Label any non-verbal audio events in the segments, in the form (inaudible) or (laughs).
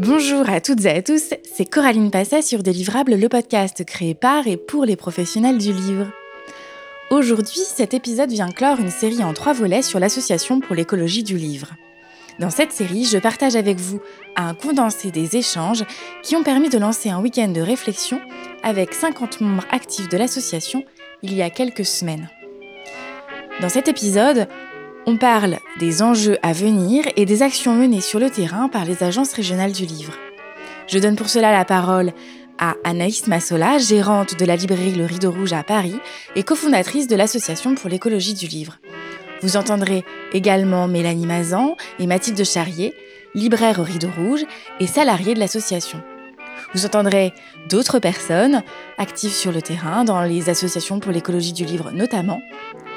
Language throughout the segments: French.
Bonjour à toutes et à tous, c'est Coraline Passet sur Délivrable, le podcast créé par et pour les professionnels du livre. Aujourd'hui, cet épisode vient clore une série en trois volets sur l'Association pour l'écologie du livre. Dans cette série, je partage avec vous un condensé des échanges qui ont permis de lancer un week-end de réflexion avec 50 membres actifs de l'association il y a quelques semaines. Dans cet épisode, on parle des enjeux à venir et des actions menées sur le terrain par les agences régionales du livre. Je donne pour cela la parole à Anaïs Massola, gérante de la librairie Le Rideau Rouge à Paris et cofondatrice de l'Association pour l'écologie du livre. Vous entendrez également Mélanie Mazan et Mathilde Charrier, libraire au Rideau Rouge et salariée de l'association. Vous entendrez d'autres personnes actives sur le terrain, dans les associations pour l'écologie du livre notamment,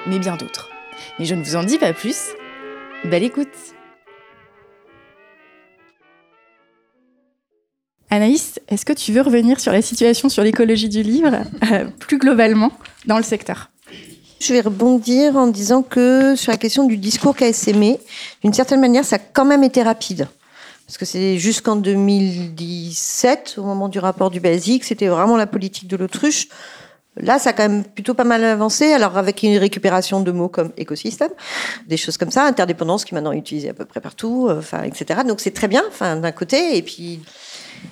mais bien d'autres. Mais je ne vous en dis pas plus. Belle écoute Anaïs, est-ce que tu veux revenir sur la situation sur l'écologie du livre, euh, plus globalement, dans le secteur? Je vais rebondir en disant que sur la question du discours KSME, d'une certaine manière, ça a quand même été rapide. Parce que c'est jusqu'en 2017, au moment du rapport du BASIC, c'était vraiment la politique de l'autruche. Là, ça a quand même plutôt pas mal avancé. Alors, avec une récupération de mots comme écosystème, des choses comme ça, interdépendance qui est maintenant utilisée à peu près partout, euh, etc. Donc, c'est très bien, d'un côté. Et puis,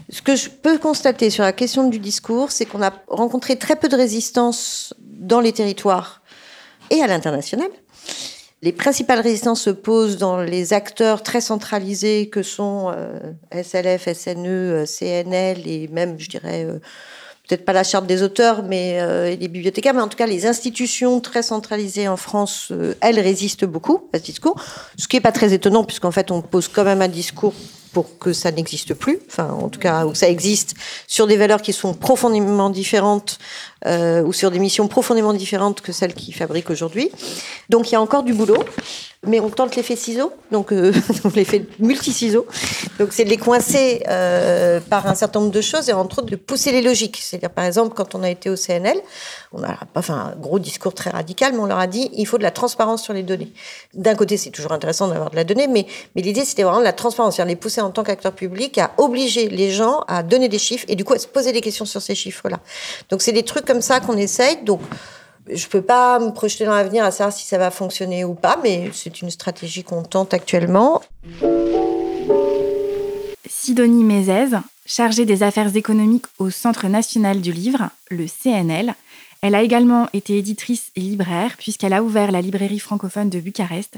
ce que je peux constater sur la question du discours, c'est qu'on a rencontré très peu de résistance dans les territoires et à l'international. Les principales résistances se posent dans les acteurs très centralisés que sont euh, SLF, SNE, euh, CNL et même, je dirais, peut-être pas la charte des auteurs, mais euh, les bibliothécaires, mais en tout cas les institutions très centralisées en France, euh, elles résistent beaucoup à ce discours, ce qui est pas très étonnant puisqu'en fait on pose quand même un discours pour que ça n'existe plus, enfin en tout cas où ça existe sur des valeurs qui sont profondément différentes euh, ou sur des missions profondément différentes que celles qui fabriquent aujourd'hui. Donc il y a encore du boulot mais on tente l'effet ciseaux, donc euh, (laughs) l'effet multi-ciseaux. Donc c'est de les coincer euh, par un certain nombre de choses et entre autres de pousser les logiques. C'est-à-dire par exemple quand on a été au CNL, on a pas fait un gros discours très radical, mais on leur a dit il faut de la transparence sur les données. D'un côté c'est toujours intéressant d'avoir de la donnée, mais, mais l'idée c'était vraiment de la transparence, c'est-à-dire les pousser en tant qu'acteur public à obliger les gens à donner des chiffres et du coup à se poser des questions sur ces chiffres-là. Donc c'est des trucs comme ça qu'on essaye. Donc je peux pas me projeter dans l'avenir à savoir si ça va fonctionner ou pas, mais c'est une stratégie qu'on tente actuellement. Sidonie Mézès, chargée des affaires économiques au Centre national du livre, le CNL, elle a également été éditrice et libraire puisqu'elle a ouvert la librairie francophone de Bucarest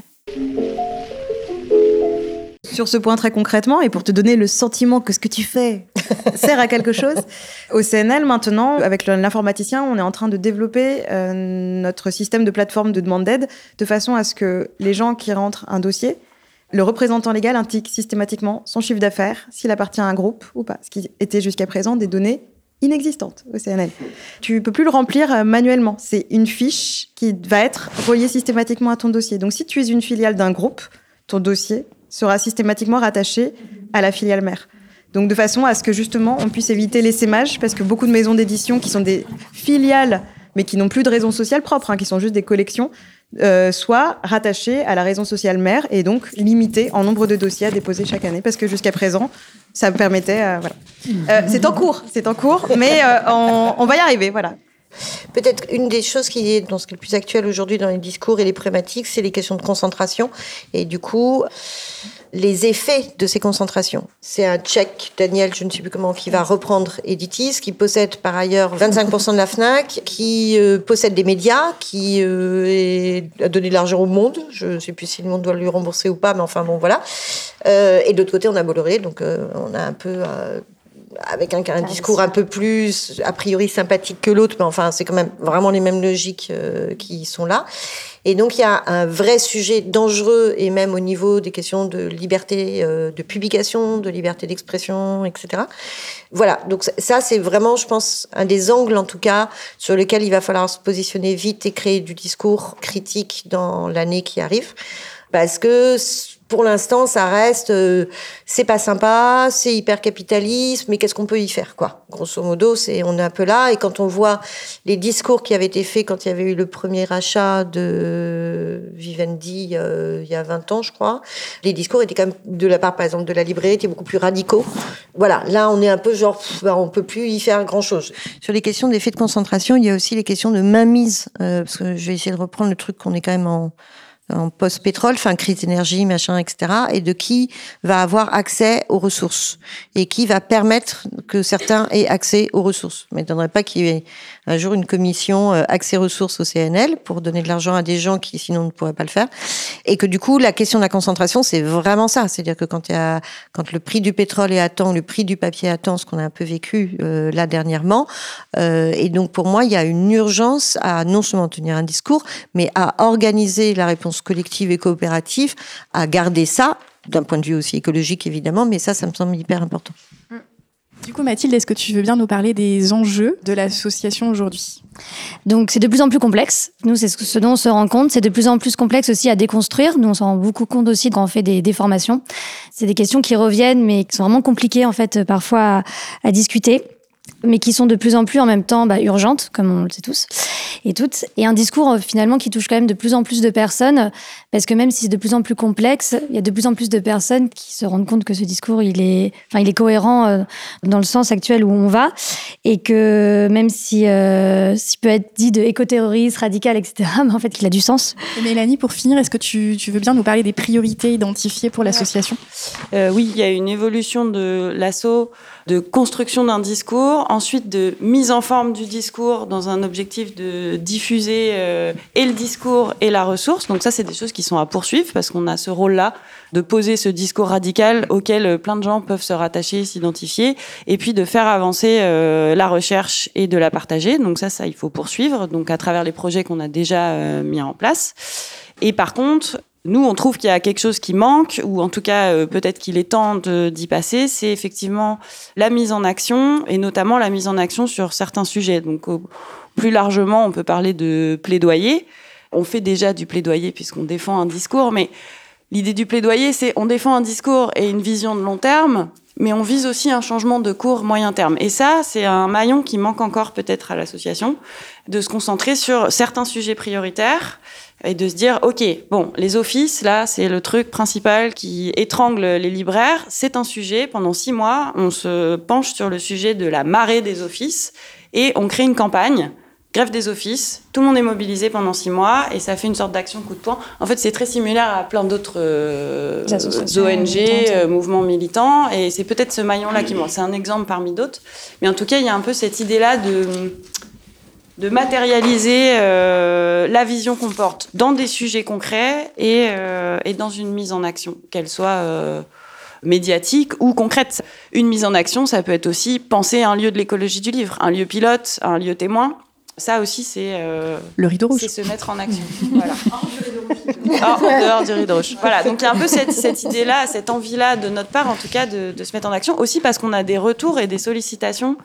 sur ce point très concrètement et pour te donner le sentiment que ce que tu fais (laughs) sert à quelque chose. Au CNL, maintenant, avec l'informaticien, on est en train de développer euh, notre système de plateforme de demande d'aide de façon à ce que les gens qui rentrent un dossier, le représentant légal indique systématiquement son chiffre d'affaires, s'il appartient à un groupe ou pas, ce qui était jusqu'à présent des données inexistantes au CNL. Tu peux plus le remplir euh, manuellement. C'est une fiche qui va être reliée systématiquement à ton dossier. Donc si tu es une filiale d'un groupe, ton dossier sera systématiquement rattaché à la filiale mère. Donc de façon à ce que justement on puisse éviter l'essaimage, parce que beaucoup de maisons d'édition qui sont des filiales, mais qui n'ont plus de raison sociale propre, hein, qui sont juste des collections, euh, soient rattachées à la raison sociale mère et donc limitées en nombre de dossiers à déposer chaque année, parce que jusqu'à présent, ça permettait... Euh, voilà. Euh, c'est en cours, c'est en cours, mais on, on va y arriver, voilà. Peut-être une des choses qui est dans ce qui est le plus actuel aujourd'hui dans les discours et les problématiques, c'est les questions de concentration. Et du coup, les effets de ces concentrations. C'est un tchèque, Daniel, je ne sais plus comment, qui va reprendre Editis, qui possède par ailleurs 25% de la FNAC, qui euh, possède des médias, qui euh, a donné de l'argent au monde. Je ne sais plus si le monde doit lui rembourser ou pas, mais enfin bon, voilà. Euh, et de l'autre côté, on a Bolloré, donc on a un peu avec un, un, discours un peu plus a priori sympathique que l'autre, mais enfin c'est quand même vraiment les mêmes logiques euh, qui sont là. Et donc il y a un vrai sujet dangereux et même au niveau des questions de liberté euh, de publication, de liberté d'expression, etc. Voilà, donc ça c'est vraiment, je pense, un des angles en tout cas sur lequel il va falloir se positionner vite et créer du discours critique dans l'année qui arrive parce que pour l'instant, ça reste, euh, c'est pas sympa, c'est hyper capitaliste, mais qu'est-ce qu'on peut y faire, quoi? Grosso modo, c'est, on est un peu là. Et quand on voit les discours qui avaient été faits quand il y avait eu le premier achat de Vivendi euh, il y a 20 ans, je crois, les discours étaient quand même de la part, par exemple, de la librairie, étaient beaucoup plus radicaux. Voilà, là, on est un peu genre, bah, on peut plus y faire grand-chose. Sur les questions d'effet de concentration, il y a aussi les questions de mainmise, euh, parce que je vais essayer de reprendre le truc qu'on est quand même en en post-pétrole, enfin crise d'énergie, machin, etc., et de qui va avoir accès aux ressources et qui va permettre que certains aient accès aux ressources. Je ne m'étonnerait pas qu'il y ait un jour une commission euh, accès ressources au CNL pour donner de l'argent à des gens qui sinon ne pourraient pas le faire, et que du coup la question de la concentration c'est vraiment ça, c'est-à-dire que quand le prix du pétrole est à temps, le prix du papier est à temps, ce qu'on a un peu vécu euh, là dernièrement, euh, et donc pour moi il y a une urgence à non seulement tenir un discours, mais à organiser la réponse collective et coopérative, à garder ça, d'un point de vue aussi écologique évidemment, mais ça, ça me semble hyper important. Du coup, Mathilde, est-ce que tu veux bien nous parler des enjeux de l'association aujourd'hui? Donc, c'est de plus en plus complexe. Nous, c'est ce dont on se rend compte. C'est de plus en plus complexe aussi à déconstruire. Nous, on s'en rend beaucoup compte aussi quand on fait des, des formations. C'est des questions qui reviennent, mais qui sont vraiment compliquées, en fait, parfois à, à discuter mais qui sont de plus en plus en même temps bah, urgentes, comme on le sait tous et toutes, et un discours euh, finalement qui touche quand même de plus en plus de personnes, parce que même si c'est de plus en plus complexe, il y a de plus en plus de personnes qui se rendent compte que ce discours, il est, enfin, il est cohérent euh, dans le sens actuel où on va, et que même si, euh, s'il peut être dit de éco-terroriste, radical, etc., (laughs) mais en fait, il a du sens. Et Mélanie, pour finir, est-ce que tu, tu, veux bien nous parler des priorités identifiées pour l'association? Euh, Oui, il y a une évolution de l'assaut de construction d'un discours, ensuite de mise en forme du discours dans un objectif de diffuser euh, et le discours et la ressource. Donc ça, c'est des choses qui sont à poursuivre parce qu'on a ce rôle-là de poser ce discours radical auquel euh, plein de gens peuvent se rattacher, s'identifier, et puis de faire avancer euh, la recherche et de la partager. Donc ça, ça, il faut poursuivre, donc à travers les projets qu'on a déjà euh, mis en place. Et par contre, nous, on trouve qu'il y a quelque chose qui manque, ou en tout cas, euh, peut-être qu'il est temps d'y passer, c'est effectivement la mise en action, et notamment la mise en action sur certains sujets. Donc, plus largement, on peut parler de plaidoyer. On fait déjà du plaidoyer puisqu'on défend un discours, mais l'idée du plaidoyer, c'est on défend un discours et une vision de long terme, mais on vise aussi un changement de court moyen terme. Et ça, c'est un maillon qui manque encore peut-être à l'association, de se concentrer sur certains sujets prioritaires et de se dire, OK, bon, les offices, là, c'est le truc principal qui étrangle les libraires. C'est un sujet. Pendant six mois, on se penche sur le sujet de la marée des offices et on crée une campagne. Grève des offices, tout le monde est mobilisé pendant six mois et ça fait une sorte d'action coup de poing. En fait, c'est très similaire à plein d'autres euh, ONG, euh, mouvements militants et c'est peut-être ce maillon-là qui manque. C'est un exemple parmi d'autres. Mais en tout cas, il y a un peu cette idée-là de de matérialiser euh, la vision qu'on porte dans des sujets concrets et, et dans une mise en action, qu'elle soit médiatique ou concrète. Une mise en action, ça peut être aussi penser à un lieu de l'écologie du livre, un lieu pilote, un lieu témoin. Ça aussi, c'est euh, le rideau rouge. C'est se mettre en action. (laughs) voilà. en dehors du rideau rouge. Voilà. Donc il y a un peu cette, cette idée-là, cette envie-là de notre part, en tout cas, de, de se mettre en action. Aussi parce qu'on a des retours et des sollicitations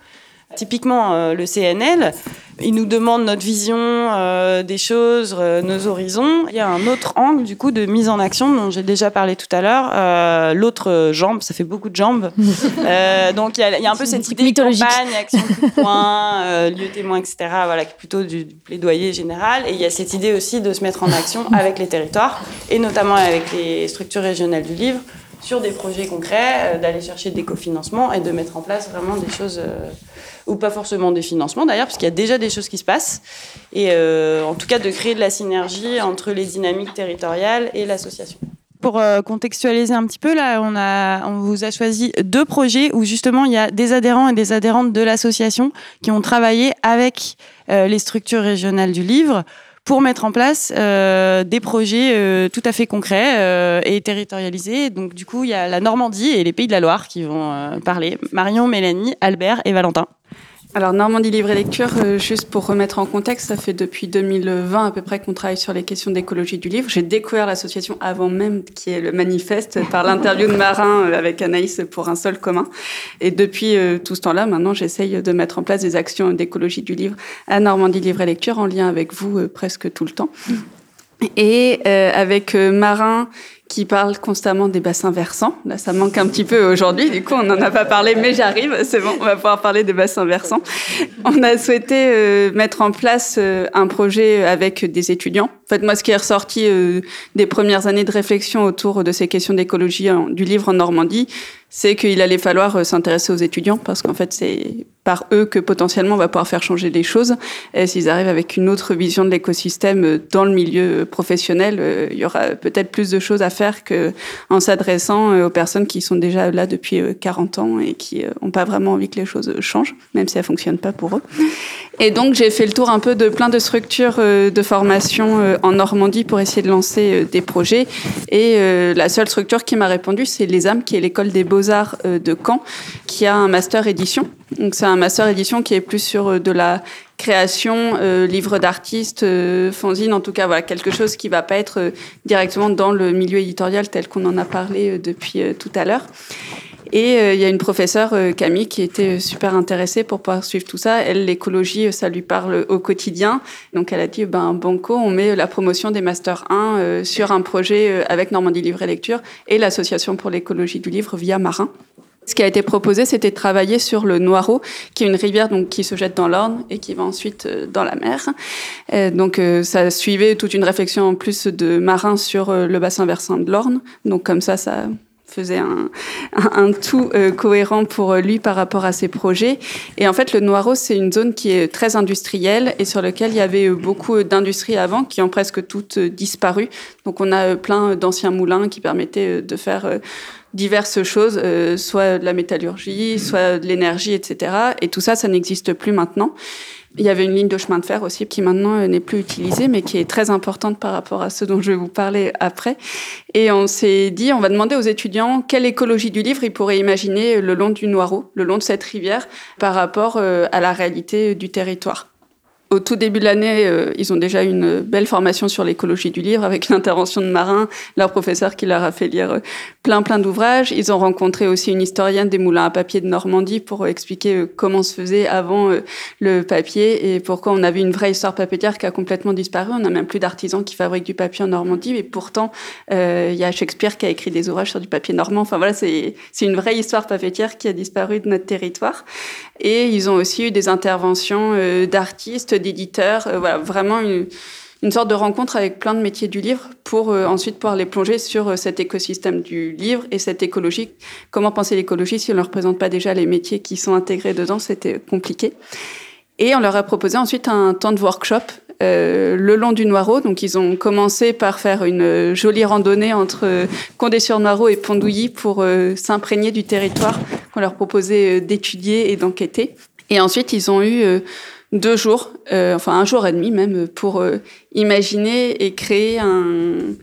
Typiquement, euh, le CNL, il nous demande notre vision euh, des choses, euh, nos horizons. Il y a un autre angle, du coup, de mise en action dont j'ai déjà parlé tout à l'heure. Euh, L'autre jambe, ça fait beaucoup de jambes. (laughs) Donc, il y, a, il y a un peu cette idée de campagne, action coup de poing, (laughs) lieu témoin, etc. Voilà, plutôt du, du, plaidoyer général. Et il y a cette idée aussi de se mettre en action avec les territoires, et notamment avec les structures régionales du livre, sur des projets concrets, d'aller chercher des cofinancements et de mettre en place vraiment des choses ou pas forcément des financements d'ailleurs, parce qu'il y a déjà des choses qui se passent, et euh, en tout cas de créer de la synergie entre les dynamiques territoriales et l'association. Pour euh, contextualiser un petit peu, là, on, a, on vous a choisi deux projets où justement il y a des adhérents et des adhérentes de l'association qui ont travaillé avec euh, les structures régionales du livre pour mettre en place euh, des projets euh, tout à fait concrets euh, et territorialisés. Donc du coup, il y a la Normandie et les Pays de la Loire qui vont parler. Marion, Mélanie, Albert et Valentin. Alors Normandie Livre et Lecture, euh, juste pour remettre en contexte, ça fait depuis 2020 à peu près qu'on travaille sur les questions d'écologie du livre. J'ai découvert l'association avant même qu'il y ait le manifeste par l'interview de Marin euh, avec Anaïs pour un sol commun. Et depuis euh, tout ce temps-là, maintenant, j'essaye de mettre en place des actions d'écologie du livre à Normandie Livre et Lecture en lien avec vous presque tout le temps. Et avec Marin, qui parle constamment des bassins versants. Là, ça manque un petit peu aujourd'hui. Du coup, on n'en a pas parlé, mais j'arrive. C'est bon, on va pouvoir parler des bassins versants. On a souhaité euh, mettre en place euh, un projet avec des étudiants. En fait, moi, ce qui est ressorti euh, des premières années de réflexion autour de ces questions d'écologie du livre en Normandie, c'est qu'il allait falloir euh, s'intéresser aux étudiants parce qu'en fait, c'est par eux que potentiellement on va pouvoir faire changer les choses. S'ils arrivent avec une autre vision de l'écosystème euh, dans le milieu professionnel, euh, il y aura peut-être plus de choses à faire que en s'adressant aux personnes qui sont déjà là depuis 40 ans et qui n'ont pas vraiment envie que les choses changent, même si ça fonctionne pas pour eux. Et donc, j'ai fait le tour un peu de plein de structures de formation en Normandie pour essayer de lancer des projets. Et la seule structure qui m'a répondu, c'est les âmes, qui est l'école des beaux arts euh, de Caen, qui a un master édition. Donc c'est un master édition qui est plus sur euh, de la création, euh, livre d'artistes, fanzine, en tout cas voilà quelque chose qui va pas être directement dans le milieu éditorial tel qu'on en a parlé depuis tout à l'heure. Et il y a une professeure, Camille, qui était super intéressée pour pouvoir suivre tout ça. Elle, l'écologie, ça lui parle au quotidien. Donc elle a dit, ben Banco, on met la promotion des Master 1 sur un projet avec Normandie Livre et Lecture et l'Association pour l'écologie du livre via Marin. Ce qui a été proposé, c'était de travailler sur le Noireau, qui est une rivière donc qui se jette dans l'Orne et qui va ensuite dans la mer. donc ça suivait toute une réflexion en plus de marins sur le bassin versant de l'Orne. Donc comme ça, ça faisait un, tout euh, cohérent pour lui par rapport à ses projets. Et en fait, le Noireau, c'est une zone qui est très industrielle et sur laquelle il y avait beaucoup d'industries avant qui ont presque toutes disparu. Donc on a plein d'anciens moulins qui permettaient de faire diverses choses, soit de la métallurgie, soit de l'énergie, etc. Et tout ça, ça n'existe plus maintenant. Il y avait une ligne de chemin de fer aussi qui maintenant euh, n'est plus utilisée, mais qui est très importante par rapport à ce dont je vais vous parler après. Et on s'est dit, on va demander aux étudiants quelle écologie du livre ils pourraient imaginer le long du Noireau, le long de cette rivière, par rapport euh, à la réalité du territoire. Au tout début de l'année, euh, ils ont déjà une belle formation sur l'écologie du livre avec (laughs) l'intervention de Marin, leur professeur qui leur a fait lire euh, plein plein d'ouvrages. Ils ont rencontré aussi une historienne des moulins à papier de Normandie pour expliquer euh, comment se faisait avant le papier et pourquoi on avait une vraie histoire papetière qui a complètement disparu. On n'a même plus d'artisans qui fabriquent du papier en Normandie, mais pourtant il y a Shakespeare qui a écrit des ouvrages sur du papier normand. Enfin voilà, c'est c'est une vraie histoire papetière qui a disparu de notre territoire. Et ils ont aussi eu des interventions d'artistes d'éditeurs, euh, voilà, vraiment une, sorte de rencontre avec plein de métiers du livre pour euh, ensuite pouvoir les plonger sur euh, cet écosystème du livre et cette écologie. Comment penser l'écologie si on ne représente pas déjà les métiers qui sont intégrés dedans, c'était compliqué. Et on leur a proposé ensuite un temps de workshop le long du Noireau. Donc ils ont commencé par faire une jolie randonnée entre Condé-sur-Noireau et Pondouilly pour s'imprégner du territoire qu'on leur proposait d'étudier et d'enquêter. Et ensuite ils ont eu deux jours, euh, enfin un jour et demi même, pour euh, imaginer et créer un,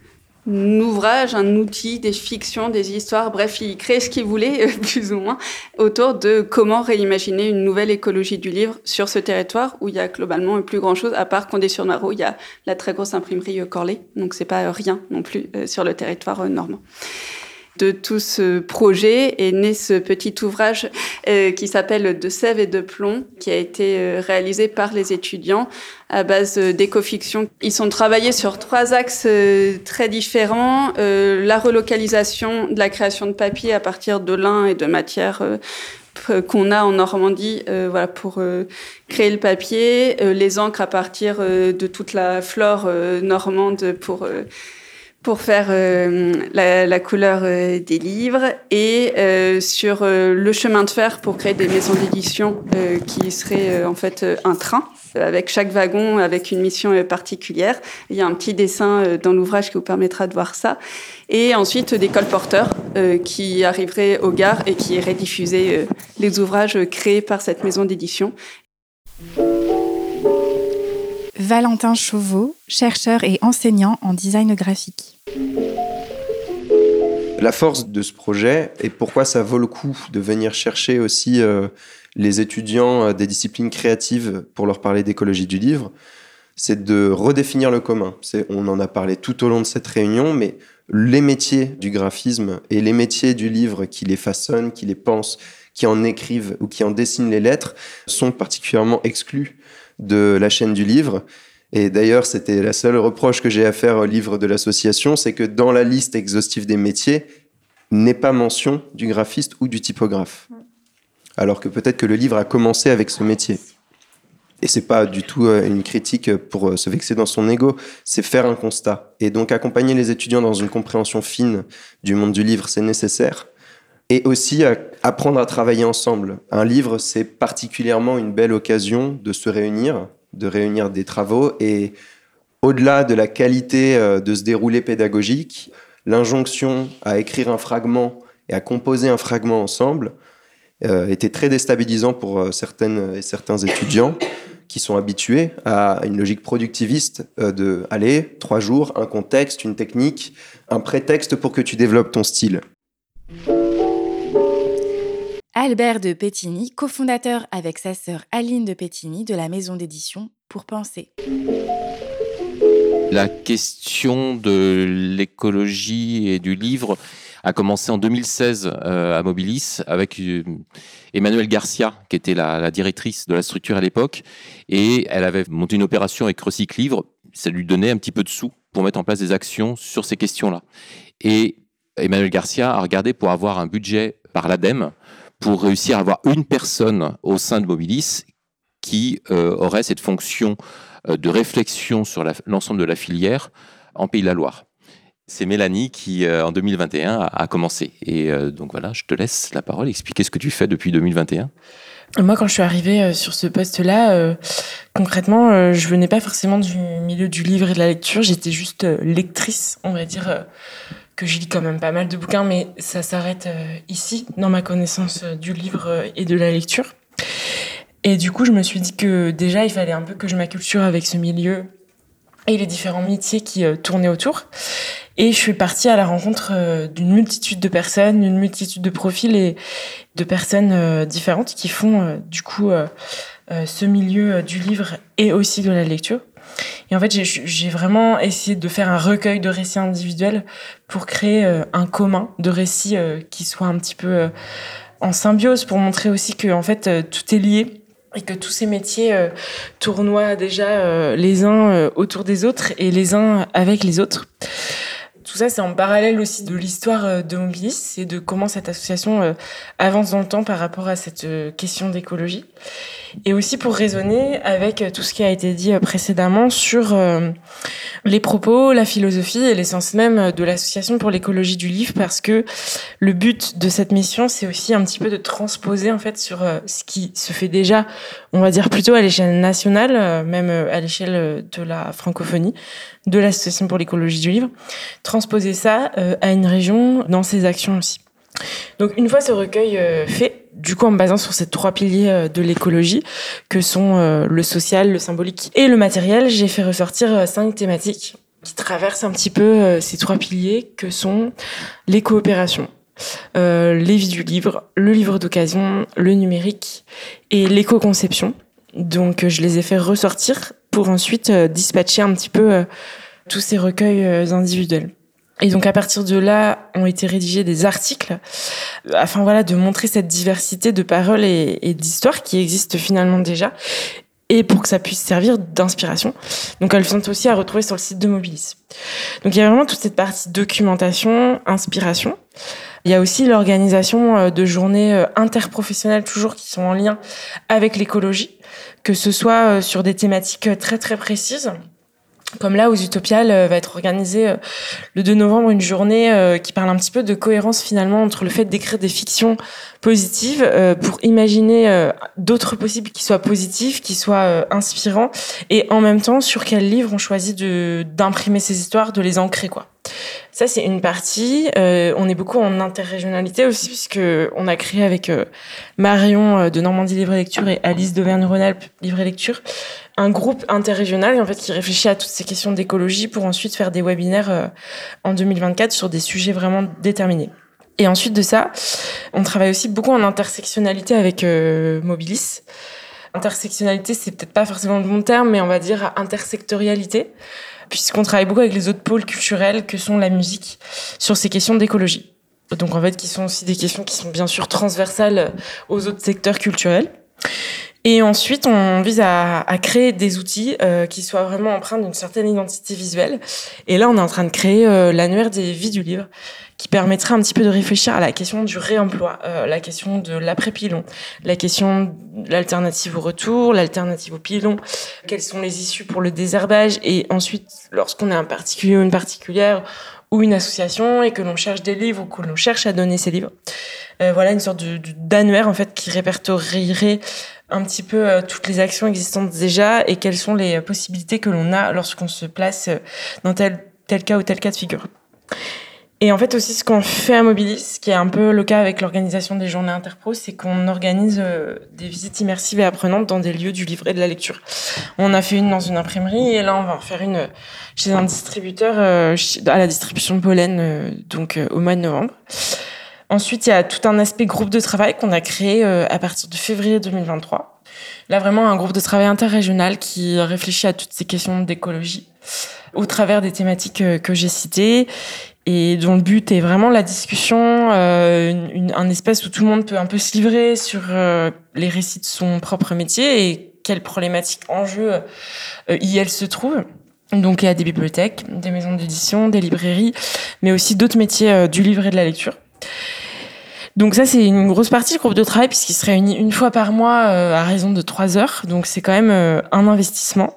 ouvrage, un outil, des fictions, des histoires, bref, il crée ce qu'il voulait, (laughs) plus ou moins, autour de comment réimaginer une nouvelle écologie du livre sur ce territoire où il y a globalement plus grand chose, à part Condé sur Noireau, il y a la très grosse imprimerie Corlay, donc c'est pas rien non plus euh, sur le territoire normand de tout ce projet est né ce petit ouvrage euh, qui s'appelle De sève et de plomb, qui a été euh, réalisé par les étudiants à base d'éco-fiction. Ils sont travaillés sur trois axes euh, très différents. la relocalisation de la création de papier à partir de lin et de matières qu'on a en Normandie voilà pour créer le papier les encres à partir de toute la flore normande pour pour faire euh, la, couleur euh, des livres et euh, sur le chemin de fer pour créer des maisons d'édition qui seraient en fait un train avec chaque wagon avec une mission particulière. Il y a un petit dessin dans l'ouvrage qui vous permettra de voir ça. Et ensuite des colporteurs qui arriveraient aux gares et qui iraient diffuser les ouvrages créés par cette maison d'édition. Valentin Chauveau, chercheur et enseignant en design graphique. La force de ce projet et pourquoi ça vaut le coup de venir chercher aussi euh, les étudiants euh, des disciplines créatives pour leur parler d'écologie du livre, c'est de redéfinir le commun. On en a parlé tout au long de cette réunion, mais les métiers du graphisme et les métiers du livre qui les façonnent, qui les pensent, qui en écrivent ou qui en dessinent les lettres sont particulièrement exclus de la chaîne du livre. Et d'ailleurs, c'était la seule reproche que j'ai à faire au livre de l'association, c'est que dans la liste exhaustive des métiers, n'est pas mention du graphiste ou du typographe. Alors que peut-être que le livre a commencé avec ce métier. Et c'est pas du tout euh, une critique pour euh, se vexer dans son ego, c'est faire un constat. Et donc accompagner les étudiants dans une compréhension fine du monde du livre, c'est nécessaire. Et aussi apprendre à travailler ensemble. Un livre, c'est particulièrement une belle occasion de se réunir, de réunir des travaux et au-delà de la qualité euh, de ce déroulé pédagogique, l'injonction à écrire un fragment et à composer un fragment ensemble était très déstabilisant pour certaines et certains étudiants qui sont habitués à une logique productiviste euh, de aller trois jours, un contexte, une technique, un prétexte pour que tu développes ton style. Albert de Pétigny, cofondateur avec sa sœur Aline de Pétigny de la maison d'édition Pour Penser. La question de l'écologie et du livre a commencé en 2016 euh, à Mobilis avec euh, Emmanuel Garcia, qui était la, directrice de la structure à l'époque. Et elle avait monté une opération avec Recycle Livre. Ça lui donnait un petit peu de sous pour mettre en place des actions sur ces questions-là. Et Emmanuel Garcia a regardé pour avoir un budget par l'ADEME pour réussir à avoir une personne au sein de Mobilis qui euh, aurait cette fonction de réflexion sur l'ensemble de la filière en Pays de la Loire c'est Mélanie qui, euh, en 2021, a, commencé. Et euh, donc voilà, je te laisse la parole, expliquer ce que tu fais depuis 2021. Moi, quand je suis arrivée euh, sur ce poste-là, concrètement, je venais pas forcément du milieu du livre et de la lecture. J'étais juste lectrice, on va dire que je lis quand même pas mal de bouquins, mais ça s'arrête ici, dans ma connaissance du livre et de la lecture. Et du coup, je me suis dit que déjà, il fallait un peu que je m'acculture avec ce milieu et les différents métiers qui tournaient autour. Et je suis partie à la rencontre euh, d'une multitude de personnes, une multitude de profils et de personnes euh, différentes qui font euh, du coup ce milieu du livre et aussi de la lecture. Et en fait, j'ai vraiment essayé de faire un recueil de récits individuels pour créer un commun de récits qui soit un petit peu en symbiose pour montrer aussi que en fait tout est lié et que tous ces métiers tournoient déjà les uns autour des autres et les uns avec les autres tout ça, c'est en parallèle aussi de l'histoire euh, de Mobilis et de comment cette association euh, avance dans le temps par rapport à cette euh, question d'écologie. Et aussi pour raisonner avec tout ce qui a été dit précédemment sur les propos, la philosophie et l'essence même de l'association pour l'écologie du livre, parce que le but de cette mission, c'est aussi un petit peu de transposer en fait sur ce qui se fait déjà, on va dire plutôt à l'échelle nationale, même à l'échelle de la francophonie, de l'association pour l'écologie du livre, transposer ça euh, à une région dans ses actions aussi. Donc une fois ce recueil euh, fait, du coup en me basant sur ces trois piliers euh, de l'écologie, que sont le social, le symbolique et le matériel, j'ai fait ressortir cinq thématiques qui traversent un petit peu ces trois piliers, que sont les coopérations, les vies du livre, le livre d'occasion, le numérique et l'éco-conception. Donc je les ai fait ressortir pour ensuite euh, dispatcher un petit peu euh, tous ces recueils euh, individuels. Et donc à partir de là ont été rédigés des articles afin voilà de montrer cette diversité de paroles et, d'histoires qui existent finalement déjà et pour que ça puisse servir d'inspiration. Donc elles sont aussi à retrouver sur le site de Mobilis. Donc il y a vraiment toute cette partie documentation, inspiration. Il y a aussi l'organisation de journées interprofessionnelles toujours qui sont en lien avec l'écologie que ce soit euh, sur des thématiques euh, très très précises. Comme là, aux Utopiales, euh, va être organisée le 2 novembre une journée qui parle un petit peu de cohérence finalement entre le fait d'écrire des fictions positives pour imaginer d'autres possibles qui soient positifs, qui soient inspirants, et en même temps sur quel livre on choisit d'imprimer ces histoires, de les ancrer quoi. Ça, c'est une partie. Euh, on est beaucoup en interrégionalité aussi, puisque on a créé avec euh, Marion euh, de Normandie Livre et Lecture et Alice d'Auvergne-Rhône-Alpes Livre et Lecture un groupe interrégional en fait qui réfléchit à toutes ces questions d'écologie pour ensuite faire des webinaires en 2024 sur des sujets vraiment déterminés. Et ensuite de ça, on travaille aussi beaucoup en intersectionnalité avec Mobilis. Intersectionnalité, c'est peut-être pas forcément le bon terme, mais on va dire intersectorialité puisqu'on travaille beaucoup avec les autres pôles culturels que sont la musique sur ces questions d'écologie. Donc en fait, qui sont aussi des questions qui sont bien sûr transversales aux autres secteurs culturels. Et ensuite, on vise à, à créer des outils euh, qui soient vraiment empreints d'une certaine identité visuelle. Et là, on est en train de créer euh, l'annuaire des vies du livre, qui permettrait un petit peu de réfléchir à la question du réemploi, euh, la question de l'après-pilon, la question de l'alternative au retour, l'alternative au pilon, quelles sont les issues pour le désherbage, et ensuite, lorsqu'on est un particulier ou une particulière, ou une association et que l'on cherche des livres ou que l'on cherche à donner ces livres. Euh, voilà une sorte d'annuaire en fait qui répertorierait un petit peu euh, toutes les actions existantes déjà et quelles sont les possibilités que l'on a lorsqu'on se place euh, dans tel tel cas ou tel cas de figure. Et en fait aussi ce qu'on fait à Mobilis, qui est un peu le cas avec l'organisation des journées interpro, c'est qu'on organise des visites immersives et apprenantes dans des lieux du livre et de la lecture. On a fait une dans une imprimerie et là on va en faire une chez un distributeur à la distribution de pollen donc au mois de novembre. Ensuite, il y a tout un aspect groupe de travail qu'on a créé euh, à partir de février 2023. Là, vraiment un groupe de travail interrégional qui réfléchit à toutes ces questions d'écologie au travers des thématiques euh, que j'ai citées et dont le but est vraiment la discussion, euh, une, un espace où tout le monde peut un peu se livrer sur les récits de son propre métier et quelles problématiques, enjeux y elles se trouvent. Donc il y a des bibliothèques, des maisons d'édition, des librairies, mais aussi d'autres métiers du livre et de la lecture. Donc ça, c'est une grosse partie du groupe de travail puisqu'il se réunit une fois par mois euh, à raison de trois heures. Donc c'est quand même euh, un investissement.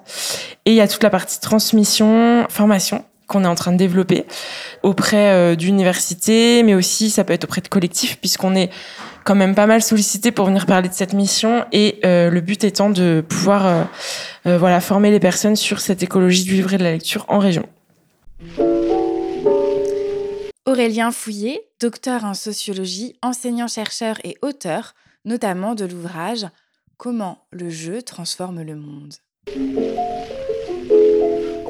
Et il y a toute la partie transmission, formation qu'on est en train de développer auprès euh, d'universités, mais aussi ça peut être auprès de collectifs puisqu'on est quand même pas mal sollicité pour venir parler de cette mission et le but étant de pouvoir voilà former les personnes sur cette écologie du livre et de la lecture en région. Aurélien Fouillé, docteur en sociologie, enseignant-chercheur et auteur, notamment de l'ouvrage Comment le jeu transforme le monde.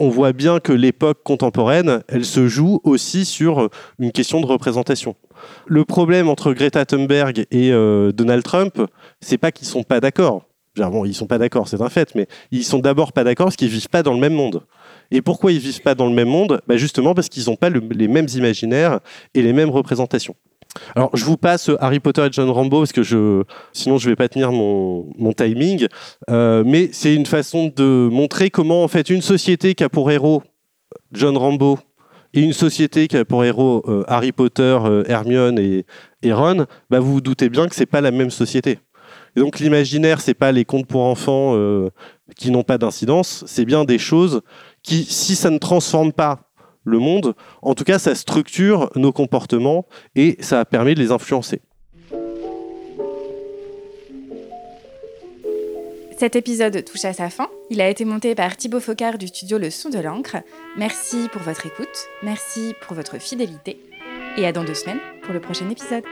On voit bien que l'époque contemporaine, elle se joue aussi sur une question de représentation. Le problème entre Greta Thunberg et euh, Donald Trump, c'est pas qu'ils sont pas d'accord. Bon, ils sont pas d'accord, c'est un fait, mais ils sont d'abord pas d'accord parce qu'ils vivent pas dans le même monde. Et pourquoi ils vivent pas dans le même monde? Bah Justement parce qu'ils n'ont pas les mêmes imaginaires et les mêmes représentations. Alors, je vous passe Harry Potter et John Rambo parce que je, sinon je vais pas tenir mon, timing. Euh, mais c'est une façon de montrer comment en fait une société qui a pour héros John Rambo et une société qui a pour héros euh, Harry Potter, euh, Hermione et, et Ron, bah vous vous doutez bien que c'est pas la même société. Et donc l'imaginaire, c'est pas les contes pour enfants qui n'ont pas d'incidence, c'est bien des choses qui, si ça ne transforme pas le monde, en tout cas, ça structure nos comportements et ça permet de les influencer. Cet épisode touche à sa fin. Il a été monté par Thibaut Focard du studio Le Son de l'encre. Merci pour votre écoute, merci pour votre fidélité et à dans deux semaines pour le prochain épisode.